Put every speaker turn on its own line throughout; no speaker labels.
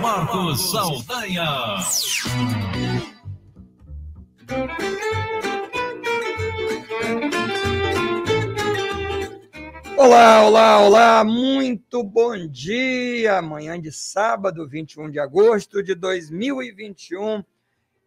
Marcos Saldanha.
Olá, olá, olá, muito bom dia. Amanhã de sábado, 21 de agosto de 2021,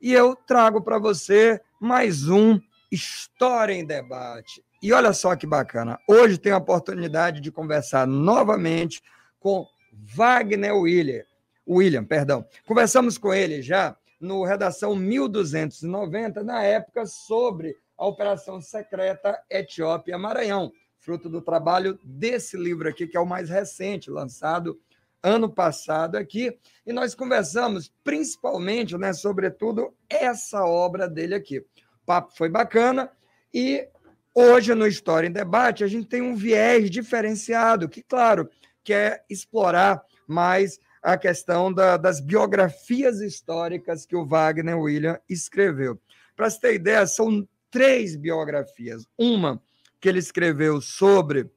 e eu trago para você mais um História em Debate. E olha só que bacana, hoje tenho a oportunidade de conversar novamente com Wagner William. William, perdão. Conversamos com ele já no Redação 1290, na época, sobre a Operação Secreta Etiópia-Maranhão, fruto do trabalho desse livro aqui, que é o mais recente, lançado ano passado aqui. E nós conversamos principalmente, né, sobretudo, essa obra dele aqui. O papo foi bacana e hoje no História em Debate a gente tem um viés diferenciado, que, claro, quer explorar mais a questão da, das biografias históricas que o Wagner William escreveu. Para você ter ideia, são três biografias. Uma que ele escreveu sobre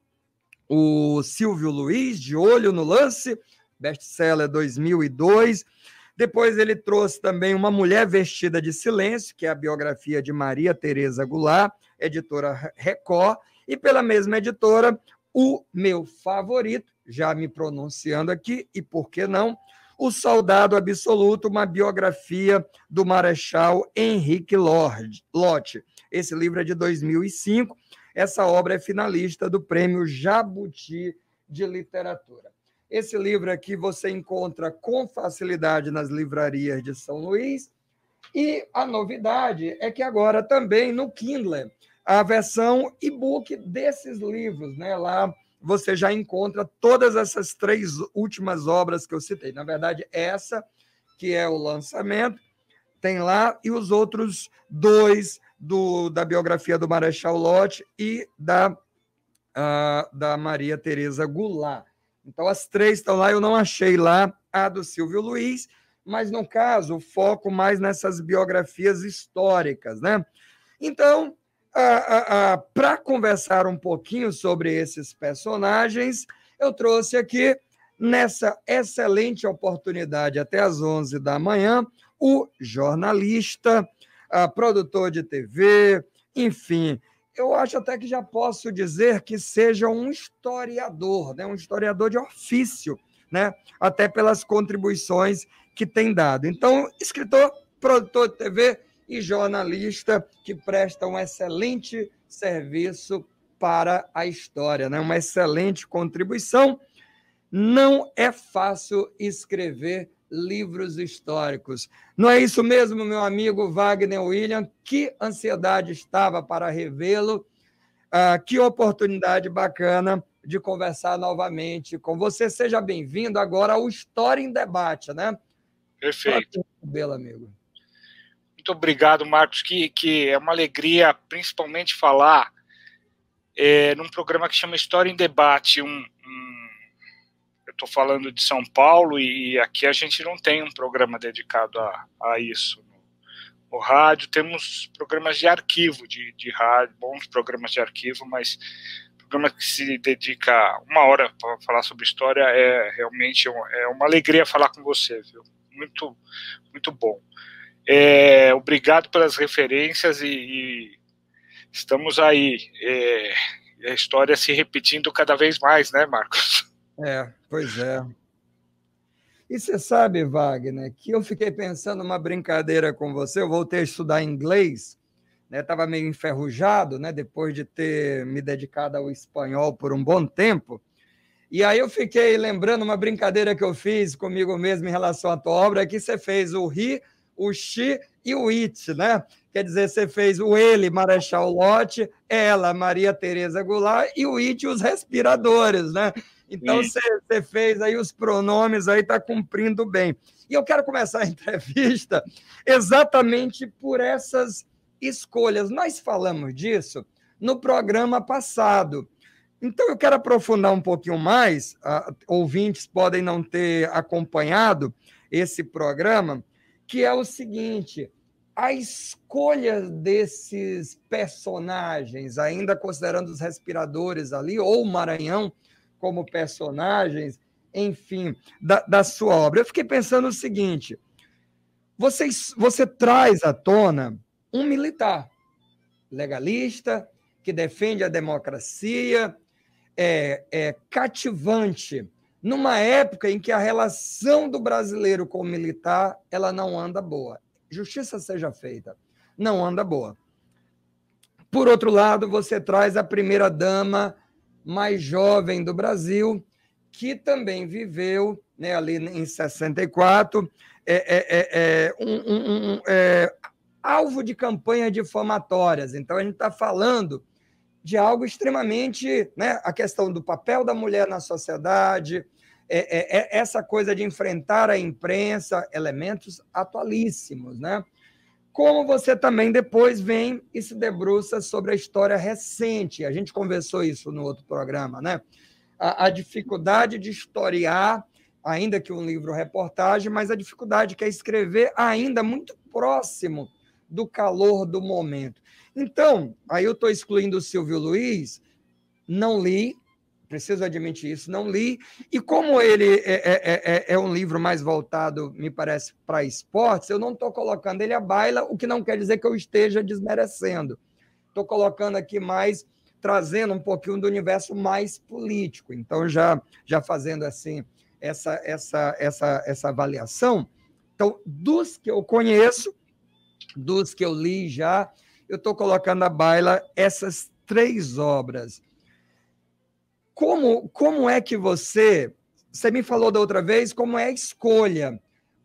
o Silvio Luiz, De Olho no Lance, best-seller 2002. Depois ele trouxe também Uma Mulher Vestida de Silêncio, que é a biografia de Maria Tereza Goulart, editora Record, e pela mesma editora, o meu favorito, já me pronunciando aqui, e por que não? O Soldado Absoluto, uma biografia do Marechal Henrique Lott. Esse livro é de 2005. Essa obra é finalista do Prêmio Jabuti de Literatura. Esse livro aqui você encontra com facilidade nas livrarias de São Luís. E a novidade é que agora também no Kindle, a versão e-book desses livros, né? Lá você já encontra todas essas três últimas obras que eu citei. Na verdade, essa que é o lançamento, tem lá, e os outros dois do, da biografia do Marechal Lott e da, uh, da Maria Tereza Goulart. Então, as três estão lá, eu não achei lá a do Silvio Luiz, mas, no caso, o foco mais nessas biografias históricas, né? Então, para conversar um pouquinho sobre esses personagens, eu trouxe aqui, nessa excelente oportunidade, até às 11 da manhã, o jornalista, produtor de TV, enfim, eu acho até que já posso dizer que seja um historiador, né? um historiador de ofício, né? até pelas contribuições que tem dado. Então, escritor, produtor de TV, e jornalista que presta um excelente serviço para a história, né? uma excelente contribuição. Não é fácil escrever livros históricos. Não é isso mesmo, meu amigo Wagner William? Que ansiedade estava para revê-lo. Ah, que oportunidade bacana de conversar novamente com você. Seja bem-vindo agora ao História em Debate, né?
Perfeito.
Belo amigo
muito obrigado, Marcos, que, que é uma alegria, principalmente, falar é, num programa que chama História em Debate. Um, um eu estou falando de São Paulo e aqui a gente não tem um programa dedicado a, a isso. No, no rádio temos programas de arquivo, de, de rádio, bons programas de arquivo, mas programa que se dedica uma hora para falar sobre história é realmente é uma alegria falar com você, viu? Muito, muito bom. É, obrigado pelas referências e, e estamos aí. É, a história se repetindo cada vez mais, né, Marcos?
É, pois é. E você sabe, Wagner, que eu fiquei pensando uma brincadeira com você. Eu voltei a estudar inglês, estava né? meio enferrujado, né? depois de ter me dedicado ao espanhol por um bom tempo. E aí eu fiquei lembrando uma brincadeira que eu fiz comigo mesmo em relação à tua obra, que você fez o ri o Xi e o It, né? Quer dizer, você fez o ele, Marechal Lotte, ela, Maria Tereza Goulart, e o It, os respiradores, né? Então, você, você fez aí os pronomes, aí está cumprindo bem. E eu quero começar a entrevista exatamente por essas escolhas. Nós falamos disso no programa passado. Então, eu quero aprofundar um pouquinho mais. Uh, ouvintes podem não ter acompanhado esse programa, que é o seguinte: a escolha desses personagens, ainda considerando os respiradores ali, ou o Maranhão como personagens, enfim, da, da sua obra. Eu fiquei pensando o seguinte: você, você traz à tona um militar legalista, que defende a democracia, é, é cativante, numa época em que a relação do brasileiro com o militar ela não anda boa. Justiça seja feita, não anda boa. Por outro lado, você traz a primeira dama mais jovem do Brasil, que também viveu né, ali em 64, é, é, é, é, um, um, um, é, alvo de campanha difamatórias. Então, a gente está falando de algo extremamente. Né, a questão do papel da mulher na sociedade, é, é, essa coisa de enfrentar a imprensa, elementos atualíssimos. Né? Como você também depois vem e se debruça sobre a história recente. A gente conversou isso no outro programa, né? A, a dificuldade de historiar ainda que um livro reportagem, mas a dificuldade que é escrever ainda muito próximo do calor do momento. Então, aí eu estou excluindo o Silvio Luiz, não li, preciso admitir isso, não li, e como ele é, é, é, é um livro mais voltado, me parece, para esportes, eu não estou colocando ele à baila, o que não quer dizer que eu esteja desmerecendo. Estou colocando aqui mais, trazendo um pouquinho do universo mais político. Então, já, já fazendo assim, essa, essa, essa, essa avaliação. Então, dos que eu conheço, dos que eu li já, eu estou colocando à baila essas três obras. Como, como é que você. Você me falou da outra vez como é a escolha.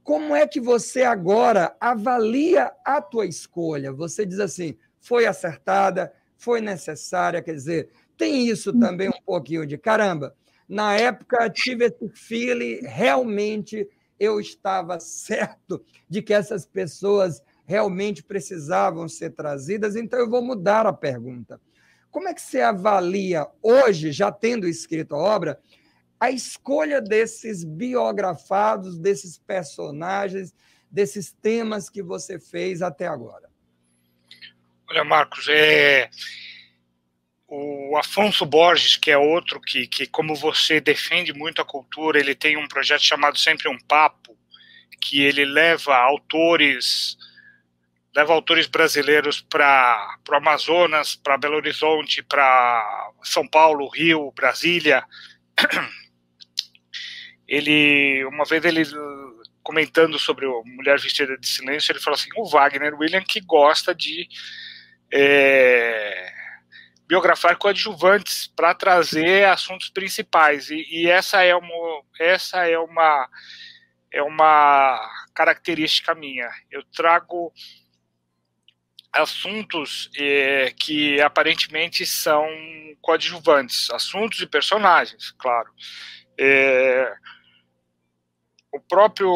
Como é que você agora avalia a tua escolha? Você diz assim, foi acertada, foi necessária, quer dizer, tem isso também um pouquinho de caramba. Na época, tive esse feeling, realmente eu estava certo de que essas pessoas realmente precisavam ser trazidas, então eu vou mudar a pergunta. Como é que você avalia hoje, já tendo escrito a obra, a escolha desses biografados, desses personagens, desses temas que você fez até agora?
Olha, Marcos, é, o Afonso Borges, que é outro que, que, como você defende muito a cultura, ele tem um projeto chamado Sempre um Papo, que ele leva autores leva autores brasileiros para o Amazonas, para Belo Horizonte, para São Paulo, Rio, Brasília. Ele, uma vez ele comentando sobre o Mulher Vestida de Silêncio, ele falou assim: o Wagner William que gosta de é, biografar coadjuvantes para trazer assuntos principais e, e, essa é uma essa é uma é uma característica minha eu trago assuntos é, que aparentemente são coadjuvantes assuntos e personagens claro. É, o próprio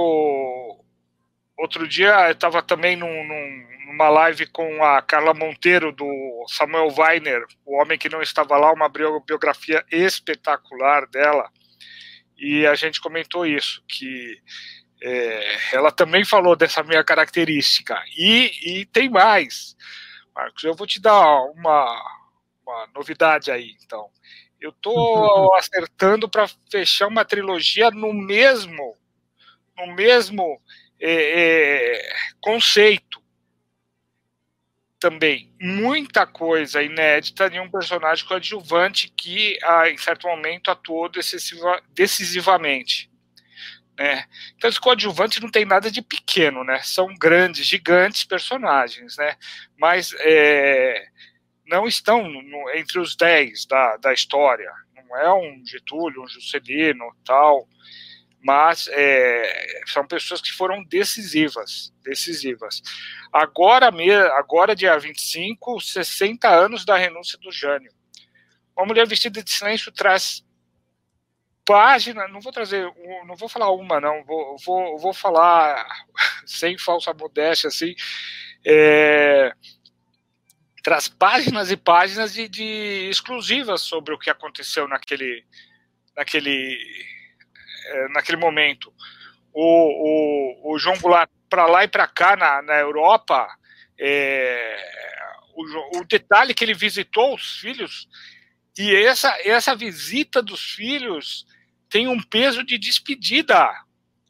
outro dia eu estava também num, num numa live com a Carla Monteiro, do Samuel Weiner, o homem que não estava lá, uma biografia espetacular dela, e a gente comentou isso, que é, ela também falou dessa minha característica. E, e tem mais, Marcos, eu vou te dar uma, uma novidade aí, então. Eu estou acertando para fechar uma trilogia no mesmo, no mesmo é, é, conceito também muita coisa inédita de um personagem coadjuvante que, ah, em certo momento, atuou decisiva, decisivamente. Né? Então, os coadjuvantes não tem nada de pequeno, né? São grandes, gigantes personagens, né? Mas é, não estão no, entre os dez da, da história. Não é um Getúlio, um Juscelino, tal mas é, são pessoas que foram decisivas, decisivas. Agora, agora dia 25, 60 anos da renúncia do Jânio. Uma mulher vestida de silêncio traz página, não vou trazer, não vou falar uma, não, vou, vou, vou falar sem falsa modéstia, assim, é, traz páginas e páginas de, de exclusivas sobre o que aconteceu naquele, naquele é, naquele momento. O, o, o João Goulart, para lá e para cá na, na Europa, é, o, o, detalhe que ele visitou os filhos, e essa, essa visita dos filhos tem um peso de despedida.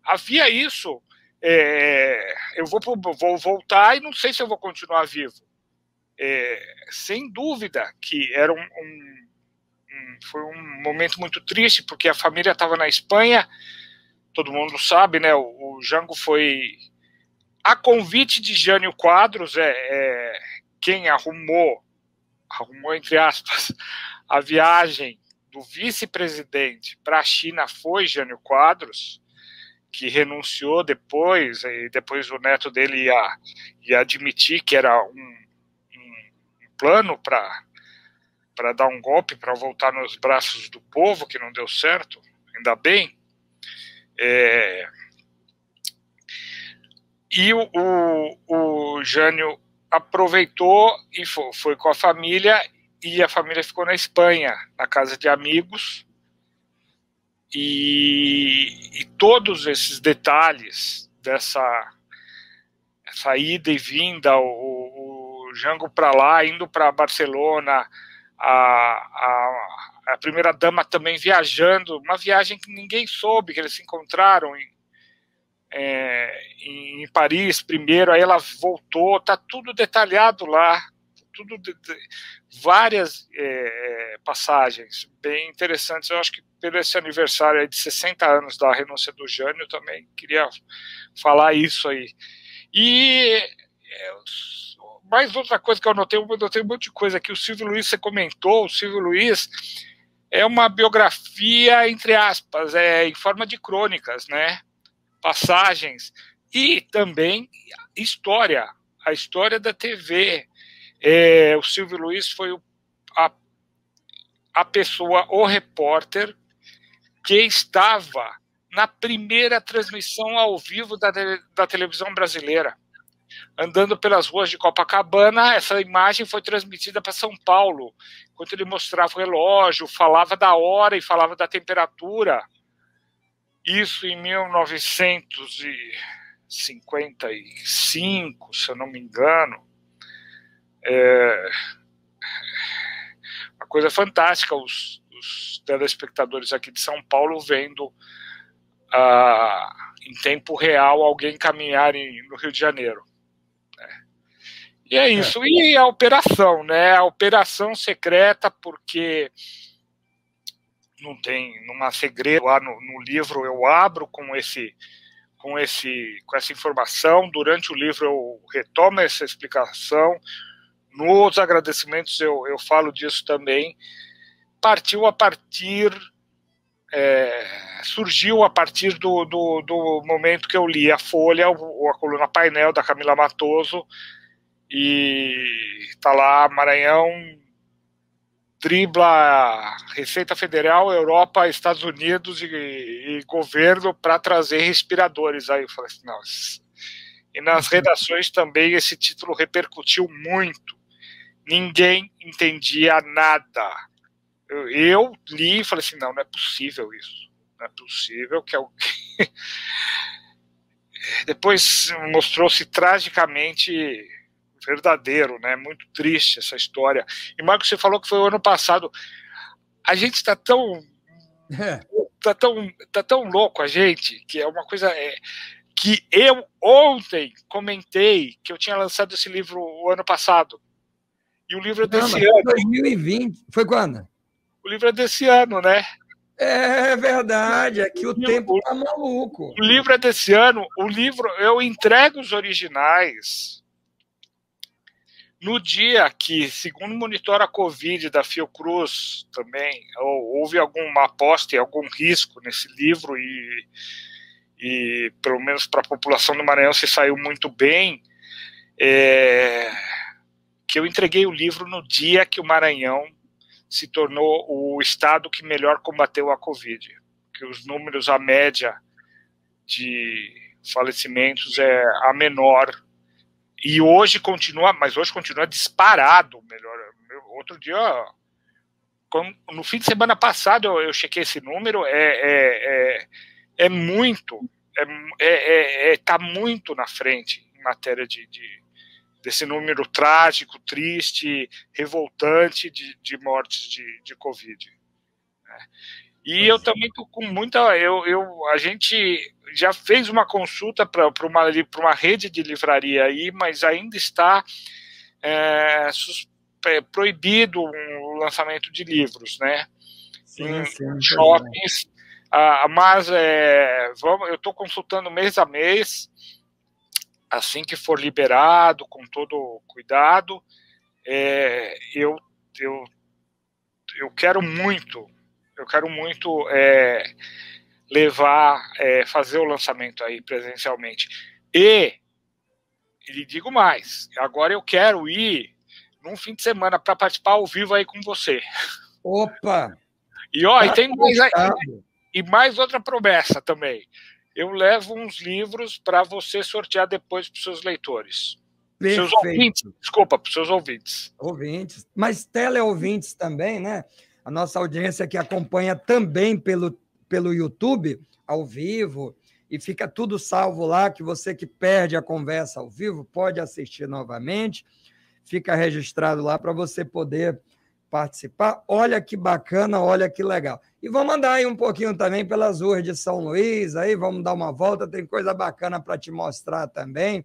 Havia isso. É, eu vou, vou voltar e não sei se eu vou continuar vivo. É, sem dúvida que era um, um, um, foi um momento muito triste, porque a família estava na Espanha, todo mundo sabe, né? O, o Jango foi a convite de Jânio Quadros, é, é quem arrumou, arrumou entre aspas, a viagem do vice-presidente para a China foi Jânio Quadros, que renunciou depois, e depois o neto dele ia, ia admitir que era um, um, um plano para dar um golpe, para voltar nos braços do povo, que não deu certo, ainda bem. É, e o, o, o Jânio aproveitou e foi, foi com a família e a família ficou na Espanha, na casa de amigos. E, e todos esses detalhes dessa essa ida e vinda, o, o Jango para lá, indo para Barcelona, a, a, a primeira dama também viajando, uma viagem que ninguém soube, que eles se encontraram em, é, em Paris primeiro, aí ela voltou, tá tudo detalhado lá, tudo de, de, várias é, passagens bem interessantes. Eu acho que pelo esse aniversário de 60 anos da renúncia do Jânio também queria falar isso aí. E é, mais outra coisa que eu notei, eu notei um monte de coisa aqui. O Silvio Luiz você comentou, o Silvio Luiz é uma biografia entre aspas, é em forma de crônicas, né? Passagens e também história, a história da TV, é, o Silvio Luiz foi o, a, a pessoa, o repórter, que estava na primeira transmissão ao vivo da, da televisão brasileira. Andando pelas ruas de Copacabana, essa imagem foi transmitida para São Paulo, enquanto ele mostrava o relógio, falava da hora e falava da temperatura. Isso em 1955, se eu não me engano. É uma coisa fantástica os, os telespectadores aqui de São Paulo vendo ah, em tempo real alguém caminhar em, no Rio de Janeiro. Né? E é isso. É. E a operação, né? A operação secreta, porque não tem, há segredo lá no, no livro, eu abro com esse com esse com essa informação durante o livro eu retomo essa explicação nos agradecimentos eu, eu falo disso também, partiu a partir, é, surgiu a partir do, do, do, momento que eu li a Folha, ou a coluna painel da Camila Matoso, e tá lá Maranhão dribla Receita Federal, Europa, Estados Unidos e, e governo para trazer respiradores. Aí eu falei assim, não. E nas redações também esse título repercutiu muito ninguém entendia nada. Eu, eu li e falei assim: não, não é possível isso. Não é possível que alguém. Depois mostrou-se tragicamente verdadeiro, né? Muito triste essa história. E Marcos, você falou que foi o ano passado. A gente está tão é. tá tão tá tão louco a gente que é uma coisa é, que eu ontem comentei que eu tinha lançado esse livro o ano passado e o livro é desse Não, ano.
2020. Foi quando?
O livro é desse ano, né?
É verdade, é que o, o tempo tá maluco.
O livro é desse ano. O livro, eu entrego os originais no dia que, segundo monitora a Covid da Fiocruz também, houve alguma aposta e algum risco nesse livro e, e pelo menos para a população do Maranhão se saiu muito bem. É, que eu entreguei o livro no dia que o Maranhão se tornou o estado que melhor combateu a Covid, que os números, a média de falecimentos é a menor e hoje continua, mas hoje continua disparado melhor. Outro dia, no fim de semana passado, eu, eu chequei esse número, é, é, é, é muito, é, é, é, tá muito na frente em matéria de, de desse número trágico, triste, revoltante de, de mortes de, de Covid. Né? E eu também tô com muita. Eu, eu, a gente já fez uma consulta para uma, uma rede de livraria aí, mas ainda está é, é, proibido o lançamento de livros, né? Sim, em sim, shoppings. Ah, mas é, vamos, eu estou consultando mês a mês, assim que for liberado, com todo cuidado. É, eu, eu, eu quero muito, eu quero muito é, levar, é, fazer o lançamento aí presencialmente. E, lhe digo mais, agora eu quero ir num fim de semana para participar ao vivo aí com você.
Opa!
E ó, tá e tem mais aí, e mais outra promessa também. Eu levo uns livros para você sortear depois para os seus leitores.
Perfeito. Seus
ouvintes, desculpa, para os seus ouvintes.
Ouvintes, mas teleouvintes também, né? A nossa audiência que acompanha também pelo pelo YouTube ao vivo e fica tudo salvo lá, que você que perde a conversa ao vivo pode assistir novamente. Fica registrado lá para você poder participar. Olha que bacana, olha que legal. E vamos andar aí um pouquinho também pelas ruas de São Luís, aí vamos dar uma volta, tem coisa bacana para te mostrar também,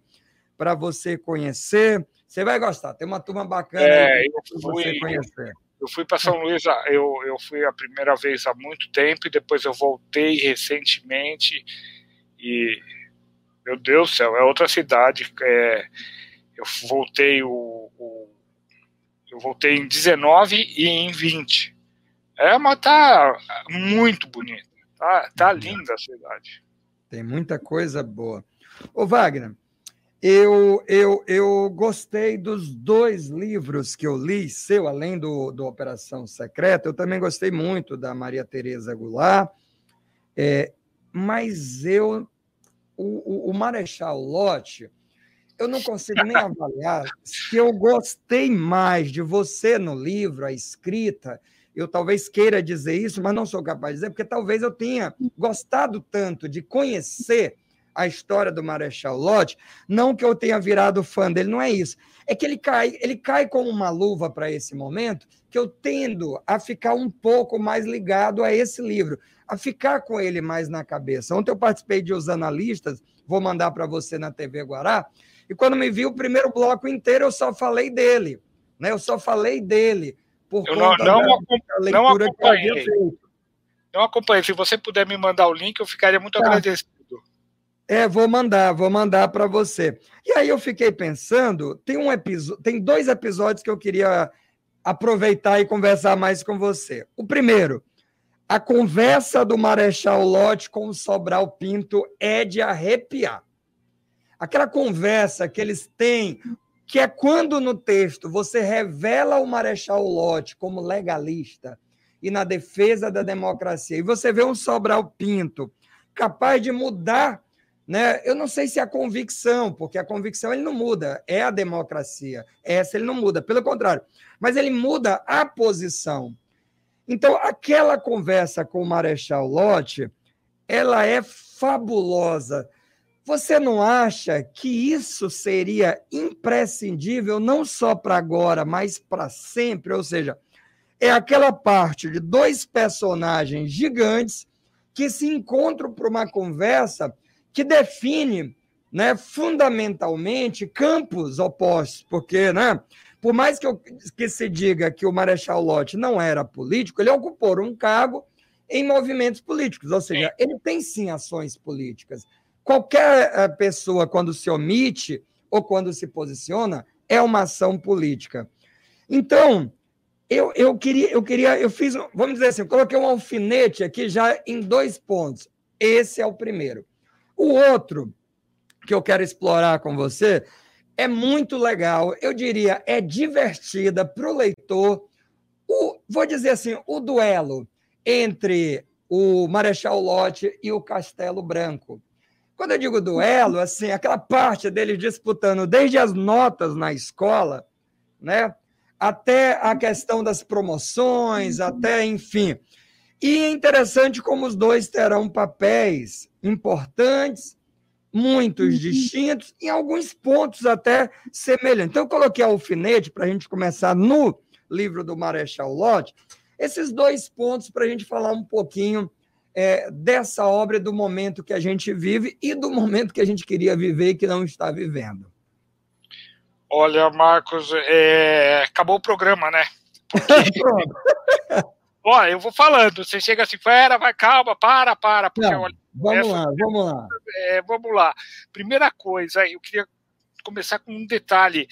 para você conhecer. Você vai gostar, tem uma turma bacana
é, para você conhecer. Eu fui para São Luís, eu, eu fui a primeira vez há muito tempo e depois eu voltei recentemente e meu Deus do céu, é outra cidade. É, eu voltei o, o, eu voltei em 19 e em 20. É, mas tá muito bonita. Tá, tá uhum. linda a cidade.
Tem muita coisa boa. Ô Wagner, eu, eu, eu gostei dos dois livros que eu li, seu, além do, do Operação Secreta. Eu também gostei muito da Maria Tereza Goulart. É, mas eu, o, o, o Marechal Lotte, eu não consigo nem avaliar se eu gostei mais de você no livro, a escrita. Eu talvez queira dizer isso, mas não sou capaz de dizer, porque talvez eu tenha gostado tanto de conhecer a história do Marechal Lodge, não que eu tenha virado fã dele, não é isso. É que ele cai, ele cai como uma luva para esse momento, que eu tendo a ficar um pouco mais ligado a esse livro, a ficar com ele mais na cabeça. Ontem eu participei de Os Analistas, vou mandar para você na TV Guará, e quando me vi o primeiro bloco inteiro, eu só falei dele. Né? Eu só falei dele. Por
eu não, não, da, não acompanhei. Não acompanhei. Se você puder me mandar o link, eu ficaria muito tá. agradecido.
É, vou mandar, vou mandar para você. E aí eu fiquei pensando, tem um episódio, tem dois episódios que eu queria aproveitar e conversar mais com você. O primeiro, a conversa do Marechal Lott com o Sobral Pinto é de arrepiar. Aquela conversa que eles têm, que é quando no texto você revela o Marechal Lott como legalista e na defesa da democracia, e você vê um Sobral Pinto capaz de mudar né? Eu não sei se é a convicção, porque a convicção ele não muda, é a democracia. Essa ele não muda, pelo contrário. Mas ele muda a posição. Então, aquela conversa com o Marechal Lott, ela é fabulosa. Você não acha que isso seria imprescindível não só para agora, mas para sempre? Ou seja, é aquela parte de dois personagens gigantes que se encontram para uma conversa que define né, fundamentalmente campos opostos, porque, né, por mais que, eu, que se diga que o Marechal Lott não era político, ele ocupou um cargo em movimentos políticos, ou seja, ele tem sim ações políticas. Qualquer eh, pessoa, quando se omite ou quando se posiciona, é uma ação política. Então, eu, eu queria, eu queria, eu fiz, vamos dizer assim, coloquei um alfinete aqui já em dois pontos. Esse é o primeiro. O outro que eu quero explorar com você é muito legal, eu diria, é divertida para o leitor. Vou dizer assim, o duelo entre o Marechal Lott e o Castelo Branco. Quando eu digo duelo, assim, aquela parte deles disputando desde as notas na escola, né, até a questão das promoções, até, enfim. E é interessante como os dois terão papéis importantes, muitos uhum. distintos, em alguns pontos até semelhantes. Então, eu coloquei alfinete para a gente começar no livro do Marechal Lodge. Esses dois pontos para a gente falar um pouquinho é, dessa obra, do momento que a gente vive e do momento que a gente queria viver e que não está vivendo.
Olha, Marcos, é... acabou o programa, né? Porque... Olha, eu vou falando, você chega assim, fera, vai, calma, para, para.
Porque, não, olha, vamos essa... lá, vamos lá.
É, vamos lá. Primeira coisa, eu queria começar com um detalhe.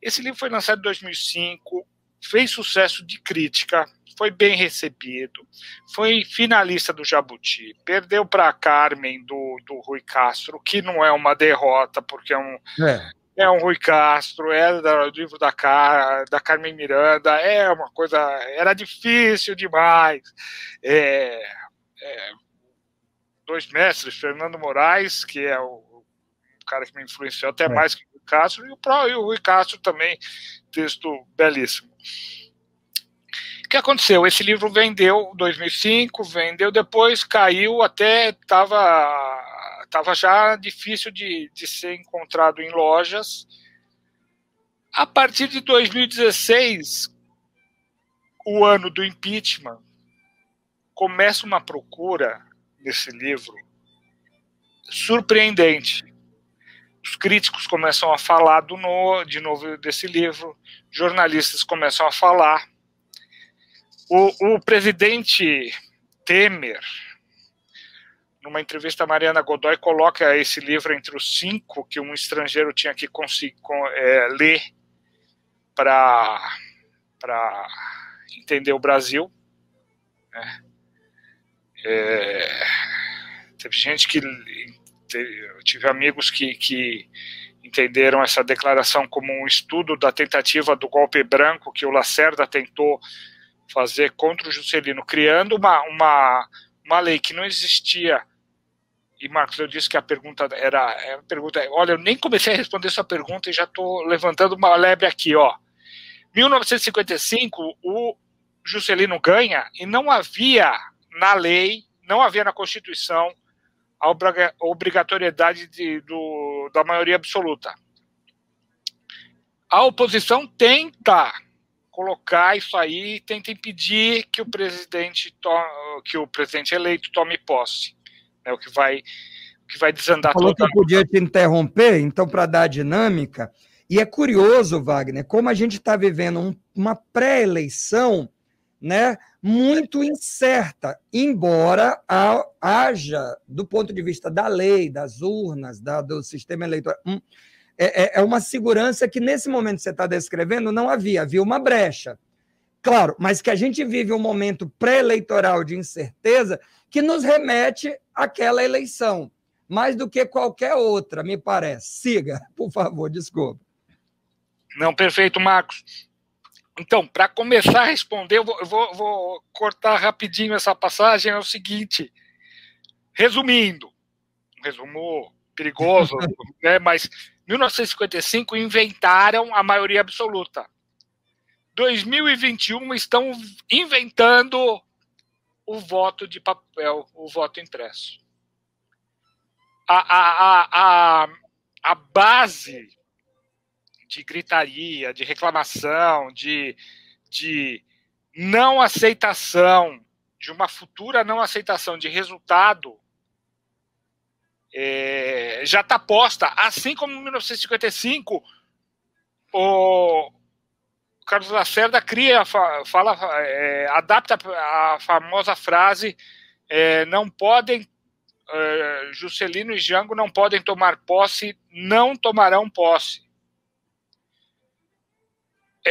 Esse livro foi lançado em 2005, fez sucesso de crítica, foi bem recebido, foi finalista do Jabuti, perdeu para Carmen do, do Rui Castro, que não é uma derrota, porque é um, é. é um Rui Castro, é do livro da, Car, da Carmen Miranda, é uma coisa, era difícil demais. É, é, dois mestres, Fernando Moraes, que é o, o cara que me influenciou até é. mais que o Rui Castro, e o, e o Rui Castro também, texto belíssimo. O que aconteceu? Esse livro vendeu em 2005, vendeu depois, caiu até estava tava já difícil de, de ser encontrado em lojas. A partir de 2016, o ano do impeachment, começa uma procura nesse livro surpreendente. Os críticos começam a falar do no, de novo desse livro, jornalistas começam a falar. O, o presidente Temer, numa entrevista a Mariana Godoy, coloca esse livro entre os cinco que um estrangeiro tinha que conseguir, é, ler para entender o Brasil. Né? É, teve gente que. Eu tive amigos que, que entenderam essa declaração como um estudo da tentativa do golpe branco que o Lacerda tentou fazer contra o Juscelino, criando uma, uma, uma lei que não existia. E, Marcos, eu disse que a pergunta era. A pergunta, olha, eu nem comecei a responder sua pergunta e já estou levantando uma lebre aqui, ó. 1955, o Juscelino ganha e não havia na lei, não havia na Constituição a obrigatoriedade de, do, da maioria absoluta. A oposição tenta colocar isso aí tenta impedir que o presidente to, que o presidente eleito tome posse, é o que vai o que vai desandar
Falou que eu podia te interromper, então para dar dinâmica. E é curioso, Wagner, como a gente está vivendo um, uma pré-eleição, né, muito incerta, embora haja, do ponto de vista da lei, das urnas, da, do sistema eleitoral, um, é, é, é uma segurança que nesse momento que você está descrevendo não havia, havia uma brecha. Claro, mas que a gente vive um momento pré-eleitoral de incerteza que nos remete àquela eleição, mais do que qualquer outra, me parece. Siga, por favor, desculpa.
Não, perfeito, Marcos. Então, para começar a responder, eu vou, eu vou, vou cortar rapidinho essa passagem. É o seguinte, resumindo, um resumo perigoso, né, mas 1955 inventaram a maioria absoluta. 2021 estão inventando o voto de papel, o voto impresso. A, a, a, a, a base de gritaria, de reclamação, de, de não aceitação, de uma futura não aceitação de resultado é, já está posta, assim como em 1955 o Carlos Lacerda cria, fala, é, adapta a famosa frase: é, não podem, é, Juscelino e Jango não podem tomar posse, não tomarão posse. É,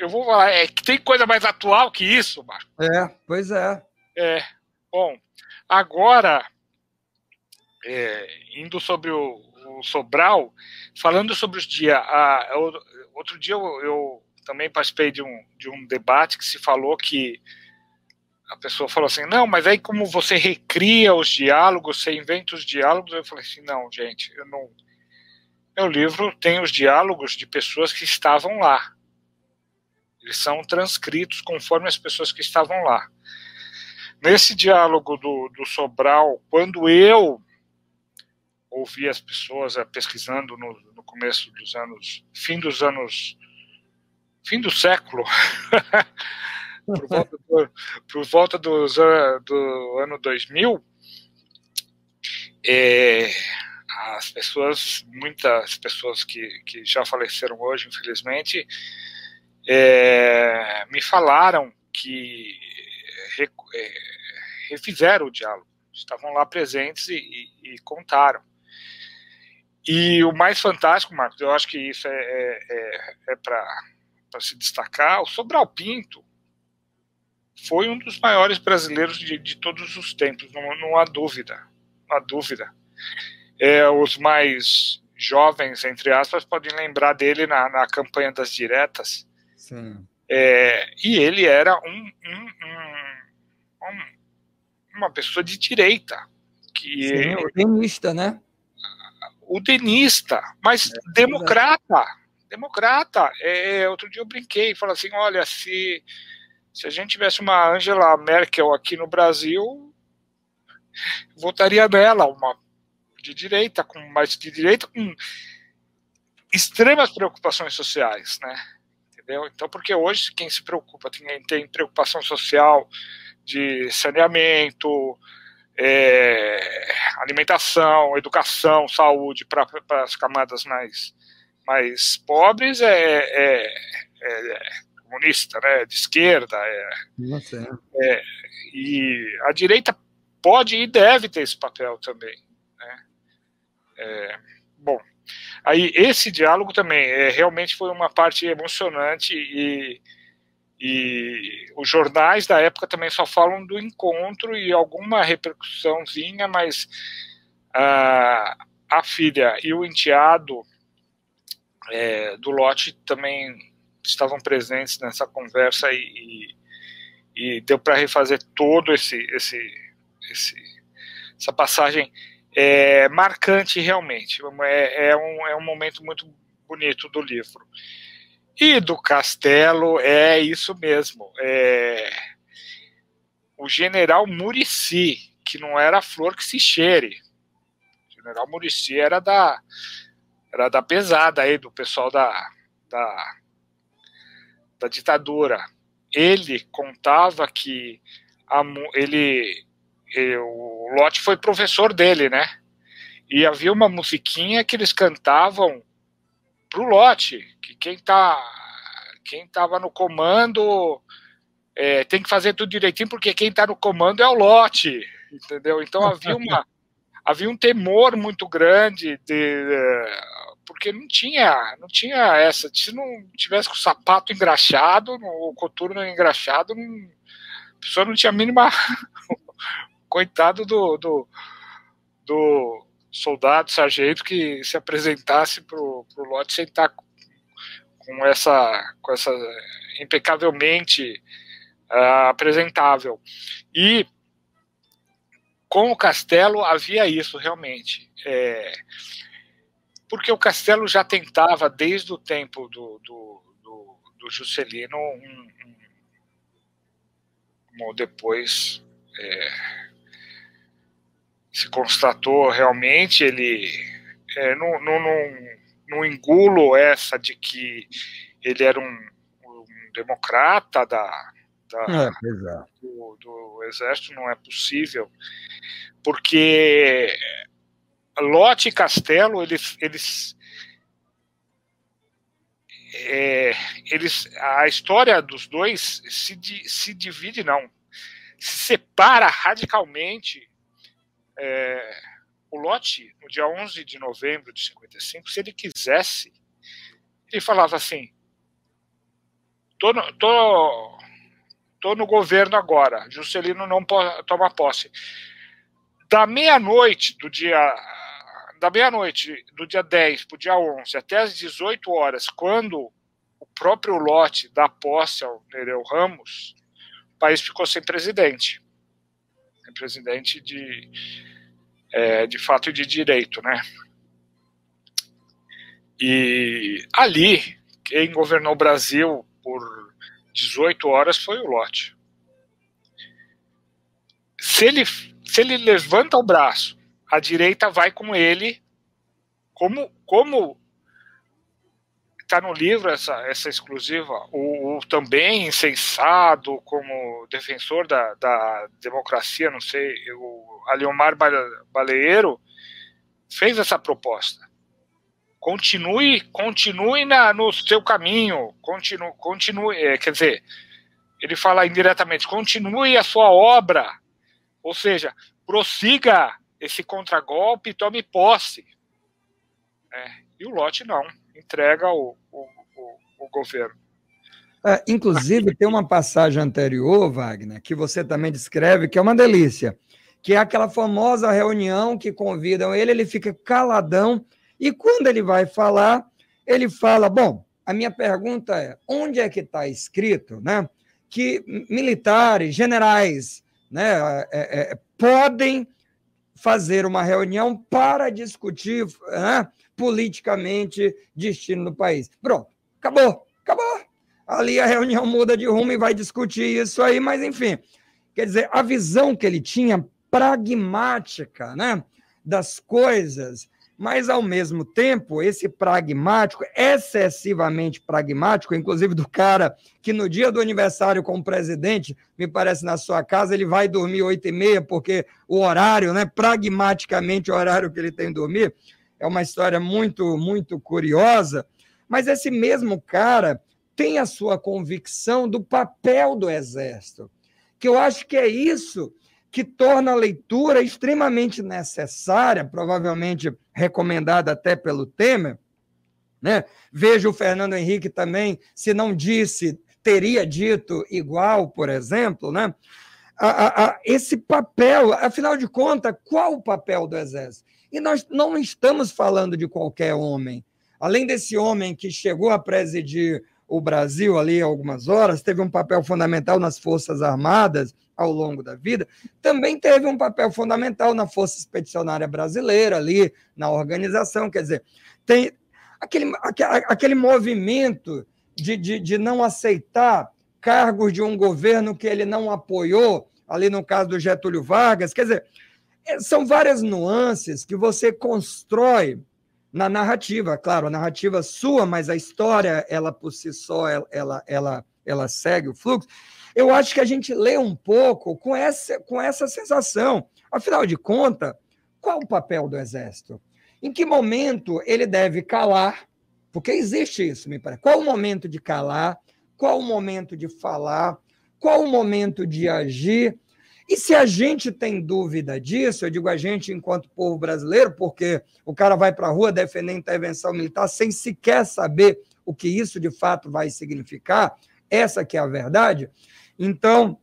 eu vou falar, é que tem coisa mais atual que isso, Marco.
É, pois é.
É. Bom, agora é, indo sobre o, o, Sobral, falando sobre os dias. outro dia eu, eu, também participei de um, de um debate que se falou que a pessoa falou assim: não, mas aí como você recria os diálogos, você inventa os diálogos, eu falei assim: não, gente, eu não. Meu livro tem os diálogos de pessoas que estavam lá. Eles são transcritos conforme as pessoas que estavam lá. Nesse diálogo do, do Sobral, quando eu ouvi as pessoas eh, pesquisando no, no começo dos anos, fim dos anos, fim do século, por volta, do, por volta dos, do ano 2000, é, as pessoas, muitas pessoas que, que já faleceram hoje, infelizmente, é, me falaram que re, é, refizeram o diálogo, estavam lá presentes e, e, e, contaram. E o mais fantástico, Marcos, eu acho que isso é, é, é, é para se destacar, o Sobral Pinto foi um dos maiores brasileiros de, de todos os tempos, não, não há dúvida, não há dúvida. É, os mais jovens, entre aspas, podem lembrar dele na, na campanha das diretas. Sim. É, e ele era um, um, um, um, uma pessoa de direita. Que
Sim, o denista, né?
O denista, mas é, democrata. Democrata. É, outro dia eu brinquei, falei assim: olha, se, se a gente tivesse uma Angela Merkel aqui no Brasil, votaria nela, uma de direita, com mais de direita, com extremas preocupações sociais, né? Entendeu? Então, porque hoje quem se preocupa tem, tem preocupação social de saneamento, é, alimentação, educação, saúde para as camadas mais, mais pobres é, é, é, comunista, né, de esquerda. É, é, e a direita pode e deve ter esse papel também. É, bom, aí esse diálogo também é, realmente foi uma parte emocionante e, e os jornais da época também só falam do encontro e alguma repercussãozinha, mas a, a filha e o enteado é, do lote também estavam presentes nessa conversa e, e, e deu para refazer todo esse, esse, esse essa passagem é, marcante realmente. É, é, um, é um momento muito bonito do livro. E do Castelo é isso mesmo. É, o general Murici, que não era flor que se cheire. O general Murici era da, era da pesada aí, do pessoal da, da, da ditadura. Ele contava que a, ele o Lotte foi professor dele, né? E havia uma musiquinha que eles cantavam pro Lotte, que quem tá quem estava no comando é, tem que fazer tudo direitinho, porque quem está no comando é o Lotte, entendeu? Então havia uma havia um temor muito grande de, porque não tinha não tinha essa se não tivesse com o sapato engraxado o coturno engraxado não, a pessoa não tinha a mínima coitado do, do, do soldado, sargento que se apresentasse para o lote sem estar com essa, com essa impecavelmente uh, apresentável. E com o Castelo havia isso realmente. É, porque o Castelo já tentava, desde o tempo do, do, do, do Juscelino, um, um, depois é, se constatou realmente, ele é, não, não, não, não, engulo essa de que ele era um, um democrata da, da é, é, do, do, exército, não é possível, porque Lote e Castelo, eles, eles é, eles, a história dos dois se, se divide, não, se separa radicalmente é, o Lote, no dia 11 de novembro de 55, se ele quisesse, ele falava assim: tô no, tô, tô no governo agora, Juscelino não toma posse. Da meia-noite do dia da meia-noite do dia 10 para o dia 11 até as 18 horas, quando o próprio Lote dá posse ao Nereu Ramos, o país ficou sem presidente. Presidente de, é, de fato de direito, né? E ali, quem governou o Brasil por 18 horas foi o Lote. Se ele, se ele levanta o braço, a direita vai com ele, como, como está no livro essa, essa exclusiva, o, o, também insensado como defensor da, da democracia, não sei, o Aliomar Baleeiro, fez essa proposta. Continue, continue na, no seu caminho, continue, continue, é, quer dizer, ele fala indiretamente, continue a sua obra, ou seja, prossiga esse contragolpe e tome posse. É, e o Lote não, entrega o, o, o, o governo.
É, inclusive, tem uma passagem anterior, Wagner, que você também descreve, que é uma delícia, que é aquela famosa reunião que convidam ele, ele fica caladão, e quando ele vai falar, ele fala: Bom, a minha pergunta é: onde é que está escrito né, que militares, generais, né, é, é, podem fazer uma reunião para discutir né, politicamente destino do país. Pronto, acabou, acabou. Ali a reunião muda de rumo e vai discutir isso aí, mas enfim. Quer dizer, a visão que ele tinha pragmática né, das coisas mas ao mesmo tempo, esse pragmático, excessivamente pragmático, inclusive do cara que no dia do aniversário com o presidente, me parece na sua casa, ele vai dormir oito e meia, porque o horário, né, pragmaticamente o horário que ele tem de dormir, é uma história muito, muito curiosa, mas esse mesmo cara tem a sua convicção do papel do exército, que eu acho que é isso que torna a leitura extremamente necessária, provavelmente recomendada até pelo Temer. Né? Veja o Fernando Henrique também, se não disse, teria dito igual, por exemplo. Né? A, a, a, esse papel, afinal de contas, qual o papel do Exército? E nós não estamos falando de qualquer homem. Além desse homem que chegou a presidir o Brasil ali algumas horas, teve um papel fundamental nas Forças Armadas, ao longo da vida, também teve um papel fundamental na Força Expedicionária Brasileira, ali na organização. Quer dizer, tem aquele, aquele movimento de, de, de não aceitar cargos de um governo que ele não apoiou, ali no caso do Getúlio Vargas. Quer dizer, são várias nuances que você constrói na narrativa. Claro, a narrativa sua, mas a história, ela por si só, ela, ela, ela, ela segue o fluxo eu acho que a gente lê um pouco com essa, com essa sensação. Afinal de contas, qual o papel do Exército? Em que momento ele deve calar? Porque existe isso, me parece. Qual o momento de calar? Qual o momento de falar? Qual o momento de agir? E se a gente tem dúvida disso, eu digo a gente enquanto povo brasileiro, porque o cara vai para a rua defender intervenção militar sem sequer saber o que isso de fato vai significar, essa que é a verdade. Então,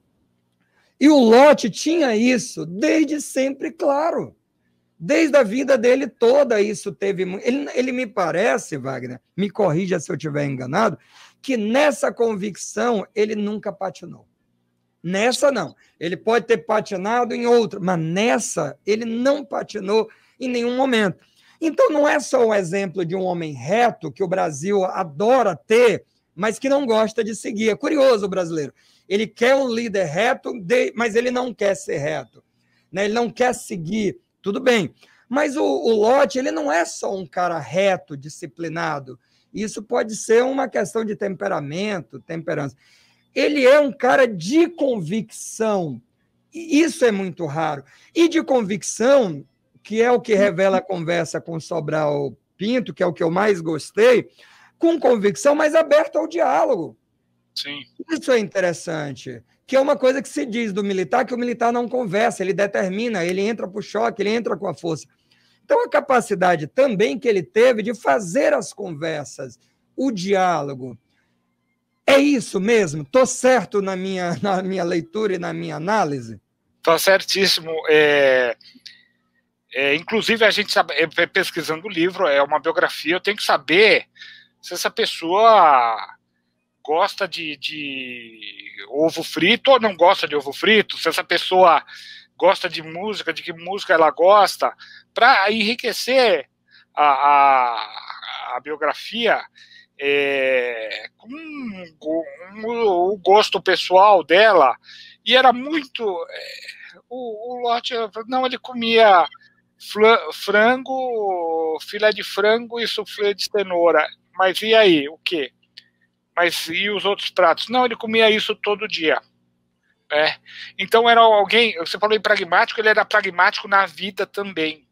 e o Lote tinha isso desde sempre, claro. Desde a vida dele toda, isso teve. Ele, ele me parece, Wagner, me corrija se eu estiver enganado, que nessa convicção ele nunca patinou. Nessa não. Ele pode ter patinado em outra, mas nessa ele não patinou em nenhum momento. Então não é só um exemplo de um homem reto que o Brasil adora ter, mas que não gosta de seguir. É curioso o brasileiro. Ele quer um líder reto, mas ele não quer ser reto. Né? Ele não quer seguir. Tudo bem. Mas o, o Lote, ele não é só um cara reto, disciplinado. Isso pode ser uma questão de temperamento, temperança. Ele é um cara de convicção. E isso é muito raro. E de convicção, que é o que revela a conversa com Sobral Pinto, que é o que eu mais gostei, com convicção, mas aberto ao diálogo.
Sim.
Isso é interessante. Que é uma coisa que se diz do militar, que o militar não conversa, ele determina, ele entra para o choque, ele entra com a força. Então, a capacidade também que ele teve de fazer as conversas, o diálogo. É isso mesmo? Estou certo na minha, na minha leitura e na minha análise?
Está certíssimo. É, é, inclusive, a gente pesquisando o livro, é uma biografia, eu tenho que saber se essa pessoa gosta de, de ovo frito ou não gosta de ovo frito, se essa pessoa gosta de música, de que música ela gosta, para enriquecer a, a, a biografia é, com o gosto pessoal dela, e era muito. É, o, o Lote, não, ele comia frango, filé de frango e suflê de cenoura. mas e aí, o quê? Mas e os outros pratos? Não, ele comia isso todo dia. É. Então era alguém, você falou em pragmático, ele era pragmático na vida também.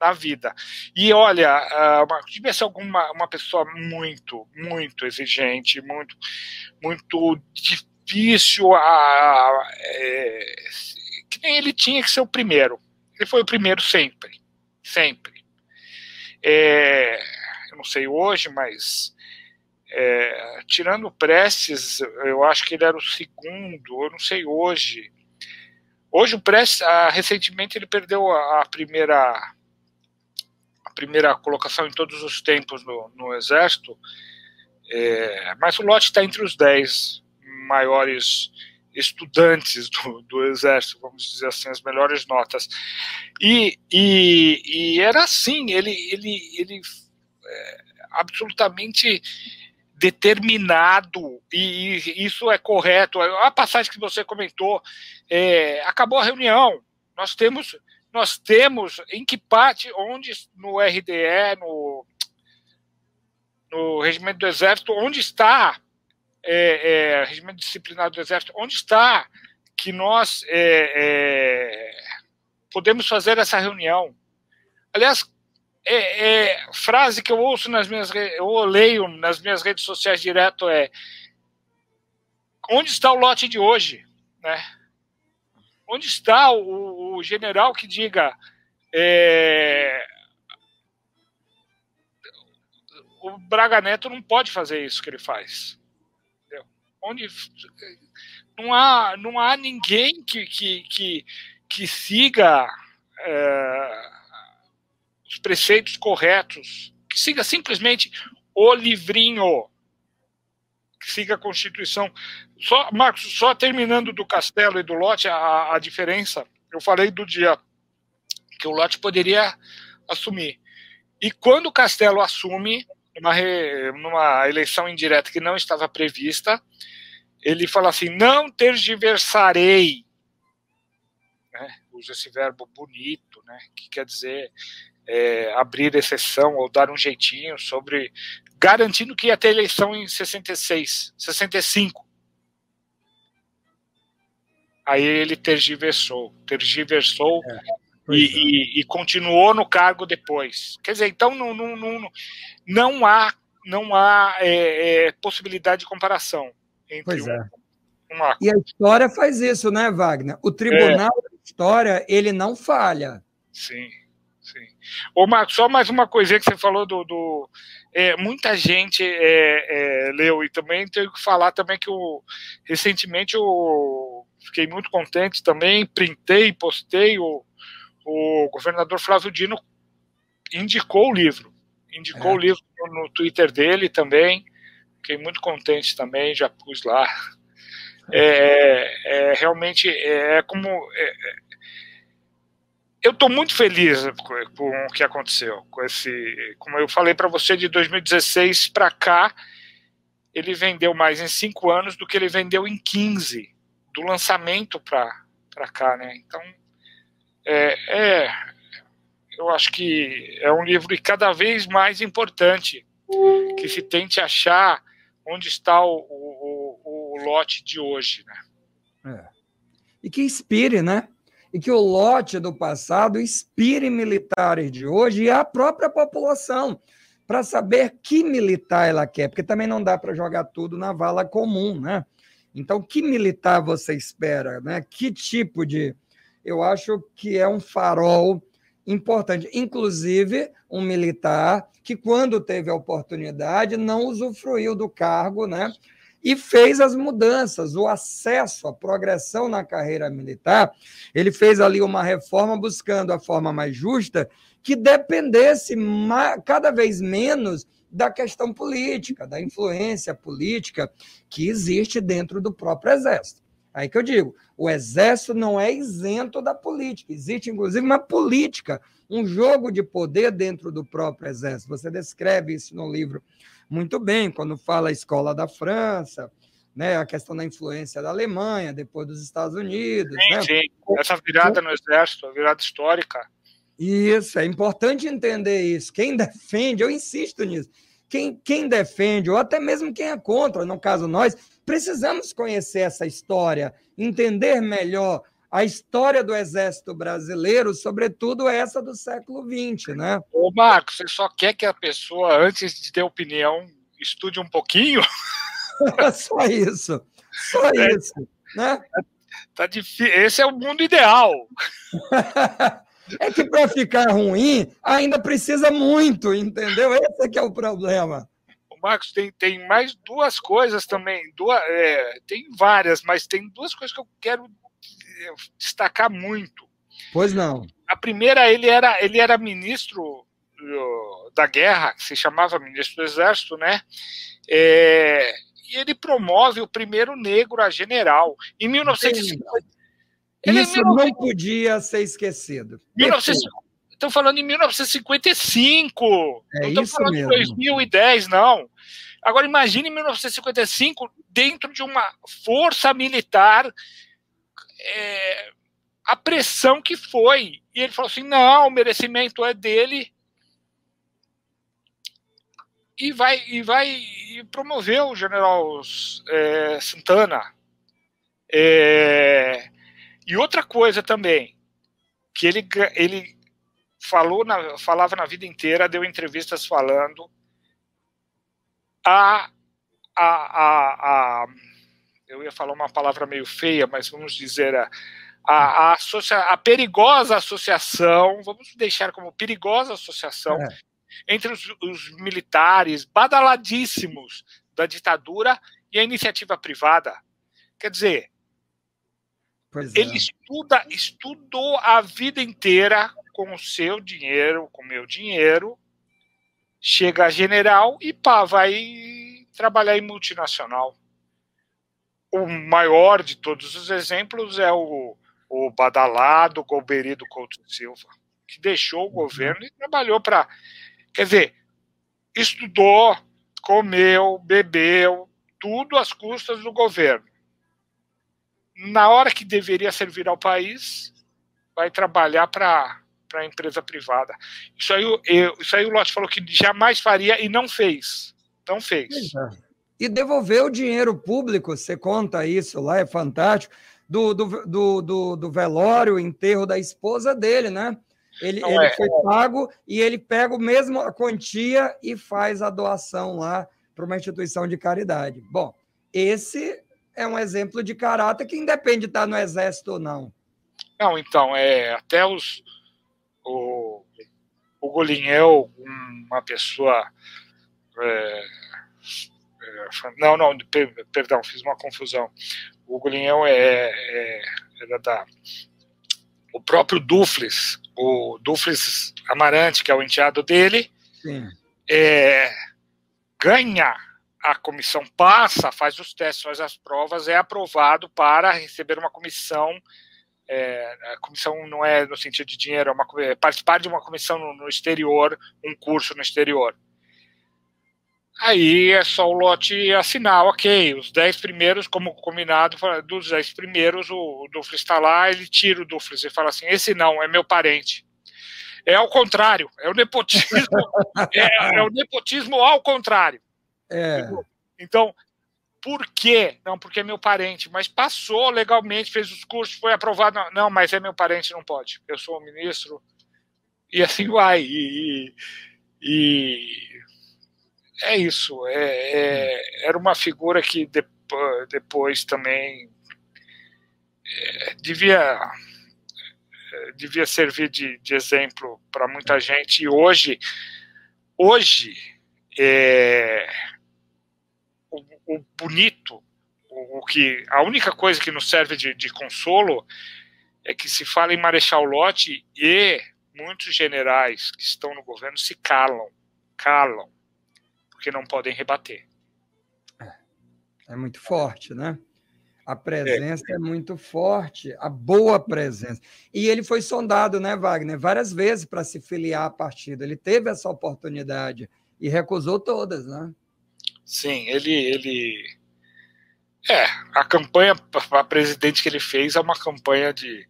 Na vida. E olha, uh, devia ser alguma uma pessoa muito, muito exigente, muito, muito difícil. A, é, que nem ele tinha que ser o primeiro. Ele foi o primeiro sempre. Sempre. É, eu não sei hoje, mas é, tirando Prestes, eu acho que ele era o segundo, eu não sei hoje. Hoje o Prestes, ah, recentemente ele perdeu a, a, primeira primeira colocação em todos os tempos no, no Exército, é, mas o Lote está entre os dez maiores estudantes do, do, Exército, vamos dizer assim, as melhores notas. E, e, e era assim, ele, ele, ele é, absolutamente determinado, e, e, isso é correto. A passagem que você comentou, é, acabou a reunião. Nós temos, nós temos em que parte, onde no RDE, no, no Regimento do Exército, onde está é, é, Regimento Disciplinar do Exército, onde está que nós é, é podemos fazer essa reunião? Aliás, é, é, frase que eu ouço nas minhas eu leio nas minhas redes sociais direto é onde está o lote de hoje, né? Onde está o, o general que diga é, o Braga Neto não pode fazer isso que ele faz. Entendeu? Onde não há não há ninguém que que, que, que siga é, os preceitos corretos, que siga simplesmente o livrinho, siga a Constituição. Só, Marcos, só terminando do Castelo e do Lote, a, a diferença, eu falei do dia que o Lote poderia assumir. E quando o Castelo assume, numa, re, numa eleição indireta que não estava prevista, ele fala assim: não tergiversarei. Né? Usa esse verbo bonito, né? que quer dizer é, abrir exceção ou dar um jeitinho sobre garantindo que ia ter eleição em 66, 65. Aí ele tergiversou, tergiversou é, e, é. e, e, continuou no cargo depois. Quer dizer, então não, não, não, não há, não há é, é possibilidade de comparação entre
pois um, é. Uma... E a história faz isso, né, Wagner? O tribunal da história ele não falha.
Sim. Sim. Ô, Marcos, só mais uma coisinha que você falou do. do é, muita gente é, é, leu e também tenho que falar também que o, recentemente eu fiquei muito contente também, printei, postei, o, o governador Flávio Dino indicou o livro. Indicou é. o livro no, no, Twitter dele também. Fiquei muito contente também, já pus lá. É, é realmente é como é, eu estou muito feliz com o que aconteceu, com esse, como eu falei para você, de 2016 para cá, ele vendeu mais em cinco anos do que ele vendeu em 15 do lançamento para cá, né? Então, é, é, eu acho que é um livro cada vez mais importante que se tente achar onde está o, o, o, o lote de hoje, né?
É. E que inspire, né? E que o lote do passado inspire militares de hoje e a própria população para saber que militar ela quer, porque também não dá para jogar tudo na vala comum, né? Então, que militar você espera, né? Que tipo de eu acho que é um farol importante, inclusive um militar que quando teve a oportunidade não usufruiu do cargo, né? E fez as mudanças, o acesso, a progressão na carreira militar. Ele fez ali uma reforma buscando a forma mais justa que dependesse cada vez menos da questão política, da influência política que existe dentro do próprio Exército. Aí que eu digo, o Exército não é isento da política, existe inclusive uma política, um jogo de poder dentro do próprio Exército. Você descreve isso no livro muito bem quando fala a escola da França, né, a questão da influência da Alemanha, depois dos Estados Unidos.
Sim,
né?
sim. Essa virada no exército, a virada histórica.
Isso, é importante entender isso. Quem defende, eu insisto nisso, quem, quem defende, ou até mesmo quem é contra, no caso nós, precisamos conhecer essa história, entender melhor a história do Exército Brasileiro, sobretudo essa do século XX, né?
Ô, Marcos, você só quer que a pessoa, antes de ter opinião, estude um pouquinho?
só isso. Só é, isso. Né?
Tá difícil. Esse é o mundo ideal.
é que para ficar ruim, ainda precisa muito, entendeu? Esse é que é o problema.
O Marcos tem, tem mais duas coisas também. Duas, é, tem várias, mas tem duas coisas que eu quero destacar muito.
Pois não.
A primeira, ele era, ele era ministro da guerra, que se chamava ministro do exército, né? É, e ele promove o primeiro negro a general. Em 1950.
Isso não podia ser esquecido.
Estão falando em 1955. É não estão falando mesmo. em 2010, não. Agora imagine em 1955, dentro de uma força militar é, a pressão que foi. E ele falou assim: não, o merecimento é dele. E vai, e vai e o general é, Santana. É, e outra coisa também, que ele, ele falou na, falava na vida inteira, deu entrevistas falando a, a, a, a eu ia falar uma palavra meio feia, mas vamos dizer a, a, a, associa, a perigosa associação, vamos deixar como perigosa associação é. entre os, os, militares badaladíssimos da ditadura e a iniciativa privada. Quer dizer, pois ele é. estuda, estudou a vida inteira com o seu dinheiro, com o meu dinheiro, chega a general e pá, vai trabalhar em multinacional o maior de todos os exemplos é o, o badalado Golbery do Couto Silva, que deixou o uhum. governo e trabalhou para. Quer dizer, estudou, comeu, bebeu, tudo às custas do governo. Na hora que deveria servir ao país, vai trabalhar para a empresa privada. Isso aí, eu, isso aí o Lotte falou que jamais faria e não fez. Não fez. É
e devolver o dinheiro público, você conta isso lá, é fantástico, do, do, do, do, do velório, enterro da esposa dele, né? Ele, ele é. foi pago e ele pega o mesmo a quantia e faz a doação lá para uma instituição de caridade. Bom, esse é um exemplo de caráter que independe de estar no exército ou não.
Não, então, é até os o, o Golinhel, uma pessoa é, não, não, perdão, fiz uma confusão. O Gulinhão é, é, era da. O próprio Dufles, o Dufles Amarante, que é o enteado dele, é, ganha a comissão passa, faz os testes, faz as provas, é aprovado para receber uma comissão. É, a comissão não é no sentido de dinheiro, é, uma, é participar de uma comissão no, no exterior, um curso no exterior. Aí é só o lote assinar, ok. Os 10 primeiros, como combinado, dos 10 primeiros, o, Dufles está lá, ele tira o Dufles e fala assim: esse não, é meu parente. É ao contrário, é o nepotismo, é, é, o nepotismo ao contrário. É. Então, por quê? Não, porque é meu parente, mas passou legalmente, fez os cursos, foi aprovado. Não, não mas é meu parente, não pode. Eu sou o ministro. E assim vai. E, e é isso. É, é, era uma figura que depois, depois também é, devia é, devia servir de, de exemplo para muita gente. E hoje, hoje é, o, o bonito, o, o, que a única coisa que nos serve de, de consolo é que se fala em Marechal Lott e muitos generais que estão no governo se calam, calam porque não podem rebater.
É, é muito forte, né? A presença é. é. muito forte, a boa presença. E ele foi sondado, né, Wagner, várias vezes para se filiar à partido. Ele teve essa oportunidade e recusou todas, né?
Sim, ele, ele. É, a campanha para presidente que ele fez é uma campanha de